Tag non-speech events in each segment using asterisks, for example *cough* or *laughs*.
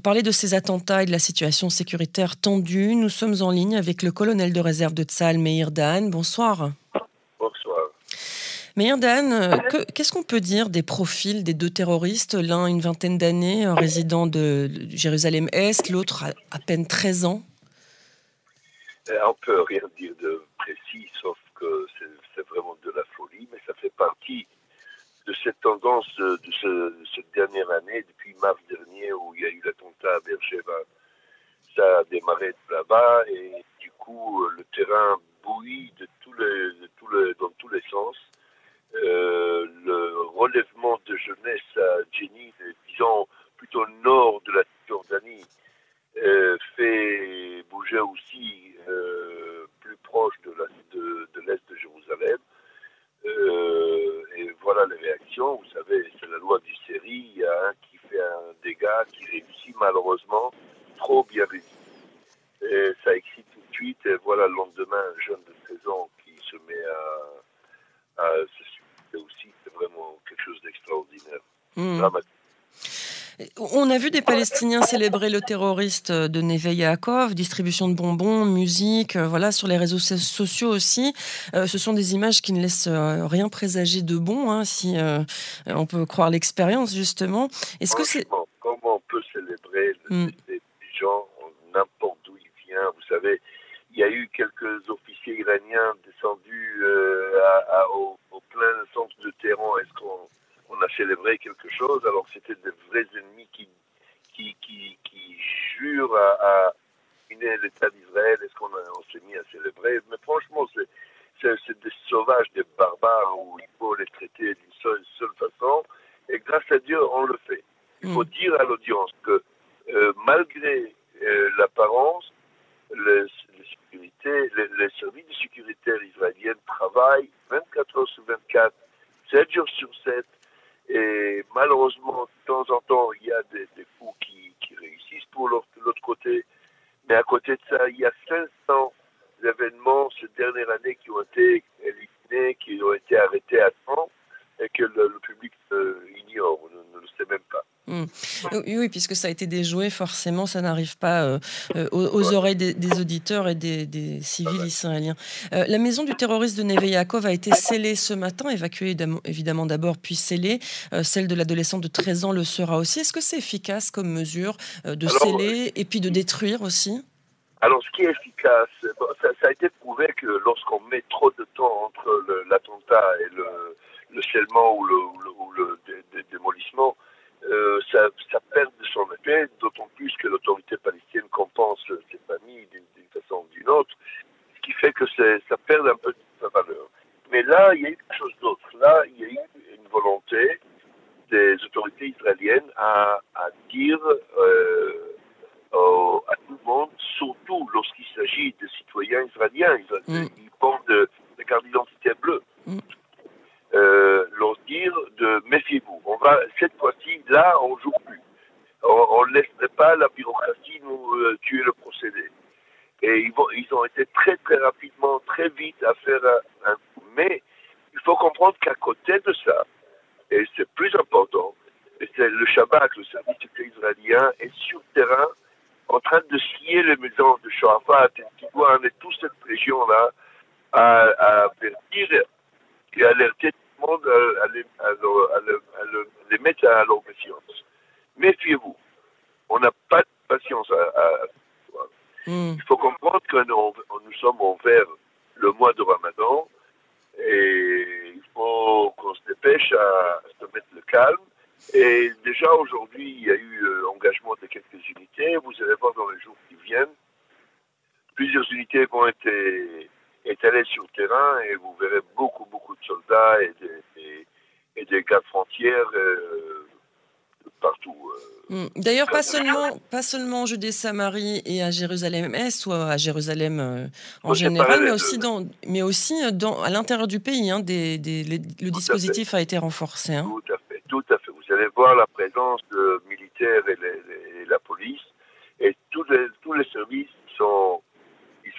Pour parler de ces attentats et de la situation sécuritaire tendue, nous sommes en ligne avec le colonel de réserve de Tsal, Meir Dan. Bonsoir. Bonsoir. Meir Dan, qu'est-ce qu'on peut dire des profils des deux terroristes? L'un une vingtaine d'années, résident de Jérusalem-Est, l'autre à peine 13 ans? Euh, On peut rien dire de précis, sauf que c'est vraiment de la folie, mais ça fait partie de cette tendance de, cette dernière année, depuis mars dernier, où il y a eu l'attentat à Ça a démarré de là-bas et du coup, le terrain bouillit de tous les, de dans tous les sens. Euh, le relèvement de jeunesse à Jenny, disons plutôt nord de la Jordanie, euh, fait bouger aussi euh, plus proche de l'est de, de, de Jérusalem. Euh, et voilà les réactions. Vous savez, c'est la loi du série. Il y a un qui fait un dégât, qui réussit malheureusement, trop bien réussi. Et ça excite tout de suite. Et voilà le lendemain, un jeune de 16 ans qui se met à, à se suicider aussi. C'est vraiment quelque chose d'extraordinaire. Mmh. Dramatique. On a vu des Palestiniens célébrer le terroriste de Neve Yaakov, distribution de bonbons, musique, euh, voilà, sur les réseaux sociaux aussi. Euh, ce sont des images qui ne laissent euh, rien présager de bon, hein, si on peut croire l'expérience, justement. Est-ce que c'est... Comment on peut célébrer hmm. des gens n'importe d'où ils viennent Vous savez, il y a eu quelques officiers iraniens descendus au, au, plein centre de terrain. Est-ce qu'on on a célébré quelque chose alors que c'était des vrais ennemis qui, qui, qui, qui jurent à, l'État d'Israël. Est-ce qu'on on s'est mis à célébrer? Mais franchement, c'est, c'est, des sauvages, des barbares où il faut les traiter d'une seule, seule façon. Et grâce à Dieu, on le fait. Il faut mm. dire à l'audience que euh, malgré euh, l'apparence, les, sécurité, les, les, services de sécurité israéliens travaillent 24 heures sur 24, 7 jours sur 7, et malheureusement, de temps en temps, il y a des, des coups qui, qui réussissent pour côté. Mais à côté de ça, il y a 500 événements cette dernière année qui ont été éliminés, qui ont été arrêtés à temps et que le, public euh, ignore, ne, ne le sait Oui, puisque ça a été déjoué, forcément, ça n'arrive pas euh, euh, aux, oreilles des, auditeurs et des, civils israéliens. Euh, la maison du terroriste de Neve Yaakov a été scellée ce matin, évacuée évidemment d'abord, puis scellée. celle de l'adolescent de 13 ans le sera aussi. Est-ce que c'est efficace comme mesure de sceller et puis de détruire aussi? Alors, ce qui est efficace, ça, a été prouvé que lorsqu'on met trop de temps entre l'attentat et le, le scellement ou le, ou le, démolissement, euh, ça, ça, perd de son effet, d'autant plus que l'autorité palestinienne compense ces familles d'une façon ou d'une autre, ce qui fait que ça perd un peu de sa valeur. Mais là, il y a eu quelque chose d'autre. Là, il y a eu une volonté des autorités israéliennes à, à dire euh, à tout le monde, surtout lorsqu'il s'agit de citoyens israéliens, ils, mm. ils portent de, de carte d'identité bleue. Mm euh, leur dire de méfiez-vous. On va cette fois-ci là, on joue plus. On, ne laisserait pas la bureaucratie nous euh, tuer le procédé. Et ils, vont, ils ont été très très rapidement, très vite à faire un, coup. Mais il faut comprendre qu'à côté de ça, et c'est plus important, c'est le Shabbat, le service israélien, est sur le terrain en train de scier les maisons de Shafat et Tigouane et toute cette région-là à, à et alerter tout le monde à, les, à, les, mettre à leur patience. Méfiez-vous. On n'a pas de patience à, hmm. Il faut comprendre que nous, nous sommes envers le mois de Ramadan et il faut qu'on se dépêche à se mettre le calme. Et déjà aujourd'hui, il y a eu euh, engagement de quelques unités. Vous allez voir dans les jours qui viennent, plusieurs unités vont être étalées sur le terrain et vous verrez beaucoup, beaucoup de soldats et des, et des gardes frontières euh, partout. Euh. Hmm. D'ailleurs, pas seulement, pas seulement en Judée-Samarie et à Jérusalem-Est ou à Jérusalem euh, en général, mais aussi, dans, mais aussi dans, à l'intérieur du pays. Hein, des, des, le dispositif a été renforcé. Hein. Tout à fait, tout à fait. Vous allez voir la présence de militaires et, et la police et tous les, tous les services sont,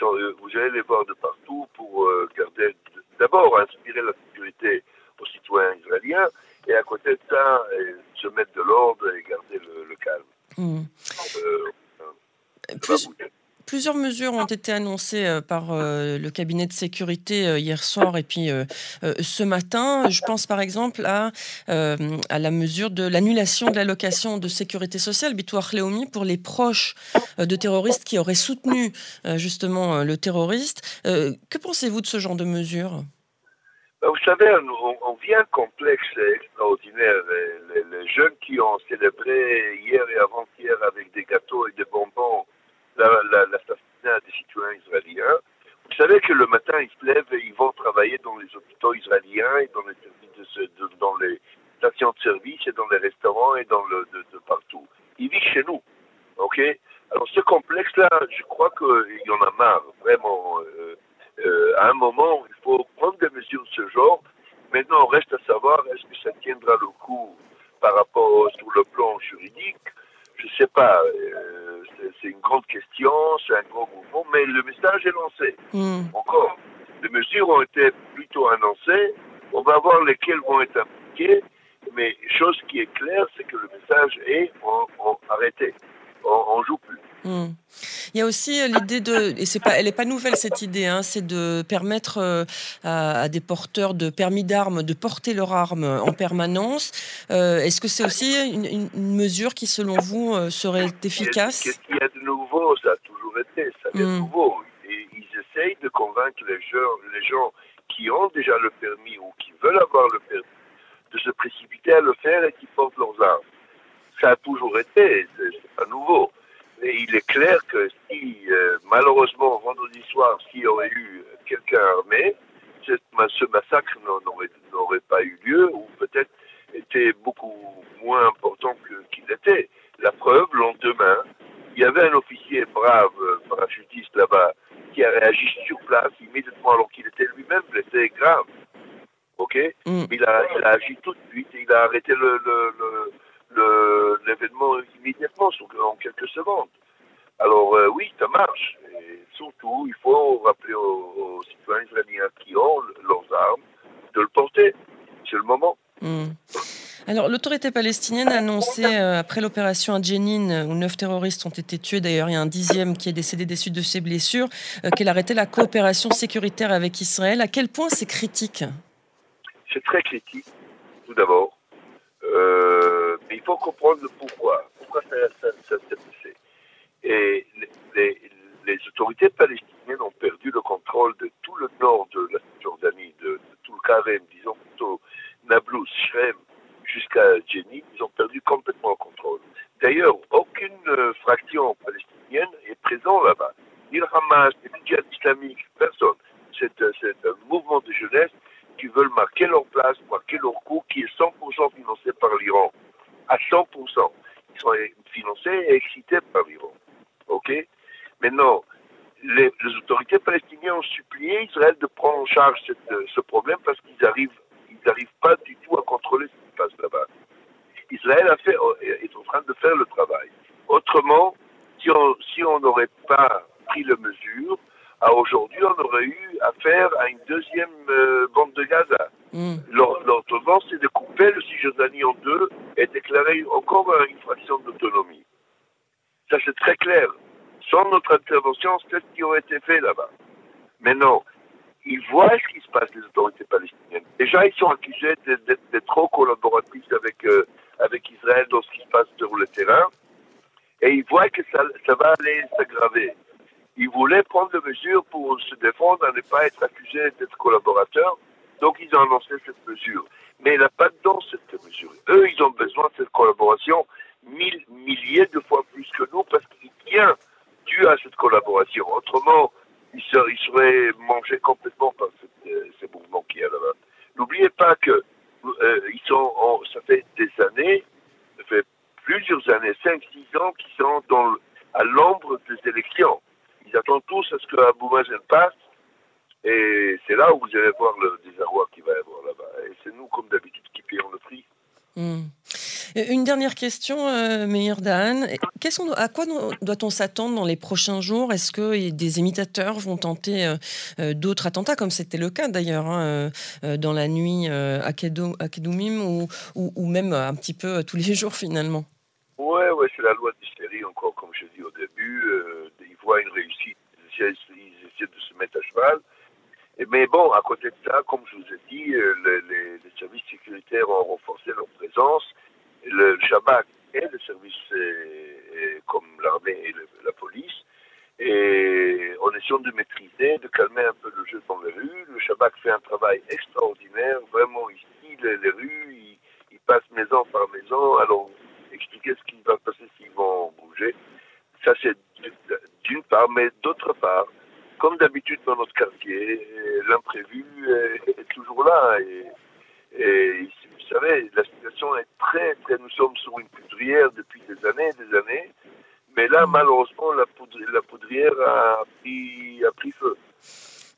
euh, vous allez les voir de partout pour euh, garder, d'abord inspirer la sécurité aux citoyens israéliens et à côté de ça, euh, se mettre de l'ordre et garder le, calme. Hmm. Plusieurs mesures ont été annoncées euh, par euh, le cabinet de sécurité euh, hier soir et puis ce matin. Je pense par exemple à, la mesure de l'annulation de l'allocation de sécurité sociale, Bitoire Léomi, pour les proches de terroristes qui auraient soutenu justement le terroriste. Que pensez-vous de ce genre de mesures? Ben, vous savez, on, vient complexe et extraordinaire. Les, jeunes qui ont célébré hier et avant-hier avec des gâteaux et des bonbons l'assassinat des citoyens israéliens. Vous savez que le matin, ils se lèvent et ils vont travailler dans les hôpitaux israéliens et dans les, dans les stations de service et dans les restaurants et dans le, de, partout. Ils vivent chez nous. OK? Alors, ce complexe-là, je crois qu'il y en a marre, vraiment. Euh, euh, à un moment, il faut prendre des mesures de ce genre. Maintenant, on reste à savoir est-ce que ça tiendra le coup par rapport sur le plan juridique? Je sais pas, euh, c'est une grande question, c'est un grand mouvement, mais le message est lancé. Hmm. Encore, les mesures ont été plutôt annoncées, on va voir lesquelles vont être appliquées, mais chose qui est claire, c'est que le message est arrêté, on, ne joue plus. Hmm. Il y a aussi euh, l'idée de, et c'est pas, elle n'est pas nouvelle cette idée, hein, c'est de permettre euh, à, des porteurs de permis d'armes de porter leur arme en permanence. Euh, est-ce que c'est aussi une, mesure qui, selon vous, serait efficace? Qu'est-ce qu'il y a de nouveau Ça a toujours de hmm. nouveau. Et ils essayent de convaincre les gens, les gens qui ont déjà le permis ou qui veulent avoir le permis de se précipiter à le faire et qui portent leurs armes. Ça a toujours été, c'est pas nouveau. Et il est clair que si, euh, malheureusement, vendredi soir, s'il y aurait eu quelqu'un armé, ce massacre n'aurait pas eu lieu ou peut-être était beaucoup moins important qu'il était. La preuve, le lendemain, il y avait un officier brave, parachutiste là-bas, qui a réagi sur place immédiatement alors qu'il était lui-même blessé grave. OK mm. il, a, il a agi tout de suite et il a arrêté le, le, le l'événement immédiatement, en quelques secondes. Alors euh, oui, ça marche. Et surtout, il faut rappeler aux, citoyens israéliens qui ont leurs armes de le porter. C'est le moment. Hmm. Alors, l'autorité palestinienne a annoncé, euh, après l'opération à Jenin, où neuf terroristes ont été tués, d'ailleurs, il y a un dixième qui est décédé des suites de ses blessures, euh, qu'elle arrêtait la coopération sécuritaire avec Israël. À quel point c'est critique? C'est très critique, tout d'abord. Euh, mais il faut comprendre le pourquoi. Pourquoi ça, s'est passé? Et les, autorités palestiniennes ont perdu le contrôle de tout le nord de la Jordanie, de, tout le Karem, disons plutôt Nablus, Shrem, jusqu'à Jenin. Ils ont perdu complètement le contrôle. D'ailleurs, aucune euh, fraction palestinienne est présente là-bas. Ni le Hamas, ni le djihad islamique, personne. C'est un mouvement de jeunesse qui veulent marquer leur place, marquer leur coup, qui est 100% financé par l'Iran. À 100%. Ils sont financés et excités par l'Iran. OK? Maintenant, les, les, autorités palestiniennes ont supplié Israël de prendre en charge ce problème parce qu'ils arrivent, ils n'arrivent pas du tout à contrôler ce qui se passe là-bas. Israël a fait, est en train de faire le travail. Autrement, si on si n'aurait pas pris les mesures, aujourd'hui, on aurait eu affaire à une deuxième euh, bande de Gaza. Mm. L'ordonnance, c'est de couper le Cisjordanie en deux et déclarer encore une fraction d'autonomie. Ça, c'est très clair. Sans notre intervention, c'est ce qui aurait été fait là-bas. Maintenant, ils voient ce qui se passe, les autorités palestiniennes. Déjà, ils sont accusés d'être trop collaboratifs avec, euh, avec Israël dans ce qui se passe sur le terrain. Et ils voient que ça, ça va aller s'aggraver ils voulaient prendre des mesures pour se défendre à ne pas être accusés d'être collaborateurs. Donc, ils ont annoncé cette mesure. Mais elle n'a pas dedans cette mesure. Eux, ils ont besoin de cette collaboration mille, milliers de fois plus que nous parce qu'il tient dû à cette collaboration. Autrement, ils seraient, mangés complètement par euh, ces mouvements qui y a là-bas. N'oubliez pas que euh, ils sont, ça fait des années, ça fait plusieurs années, 5-6 ans qu'ils sont à l'ombre des élections. Ils attendent tous à ce que Abou Mazen passe. Et c'est là où vous allez voir le Hmm. Une dernière question, euh, Meir Dahan. À quoi doit-on s'attendre dans les prochains jours? Est-ce que des imitateurs vont tenter euh, euh, d'autres attentats, comme c'était le cas d'ailleurs hein, euh, dans la nuit à, Kedoumim, ou, même un petit peu tous les *laughs* jours finalement? Oui, ouais, c'est la loi d'hystérie encore, comme je dis au début. ils voient une réussite, ils essaient, ils essaient de se mettre à cheval. Mais bon, à côté de ça, comme je vous ai dit, les, les, services sécuritaires ont renforcé leur présence. Le, Shabbat et le service comme l'armée et la police. Et en essayant de maîtriser, de calmer un peu le jeu dans les rues. Le Shabbat fait un travail extraordinaire. Vraiment, ici, les, rues, ils, passent maison par maison. Alors, expliquer ce qui va passer s'ils vont bouger. Ça, c'est d'une part. Mais d'autre part, d'habitude dans notre quartier, l'imprévu est, toujours là. Et, et, vous savez, la situation est très, très. Nous sommes sur une poudrière depuis des années et des années. Mais là, malheureusement, la, la poudrière a pris, a pris feu.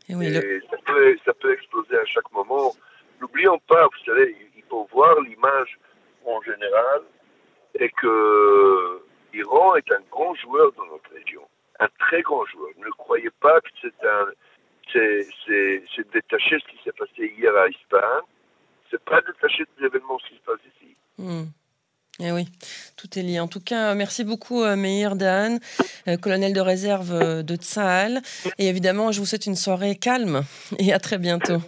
Et, ça, peut, ça, peut, exploser à chaque moment. N'oublions pas, vous savez, il faut voir l'image en général et que l'Iran est un grand joueur dans notre région un très grand joueur. Ne croyez pas que c'est un, c'est, détaché ce qui s'est passé hier à Ispahan. C'est pas détaché des événements qui se passent ici. Hmm. Eh oui, tout est lié. En tout cas, merci beaucoup euh, Meir Dan, euh, colonel de réserve euh, de Tsahal. Et évidemment, je vous souhaite une soirée calme et à très bientôt.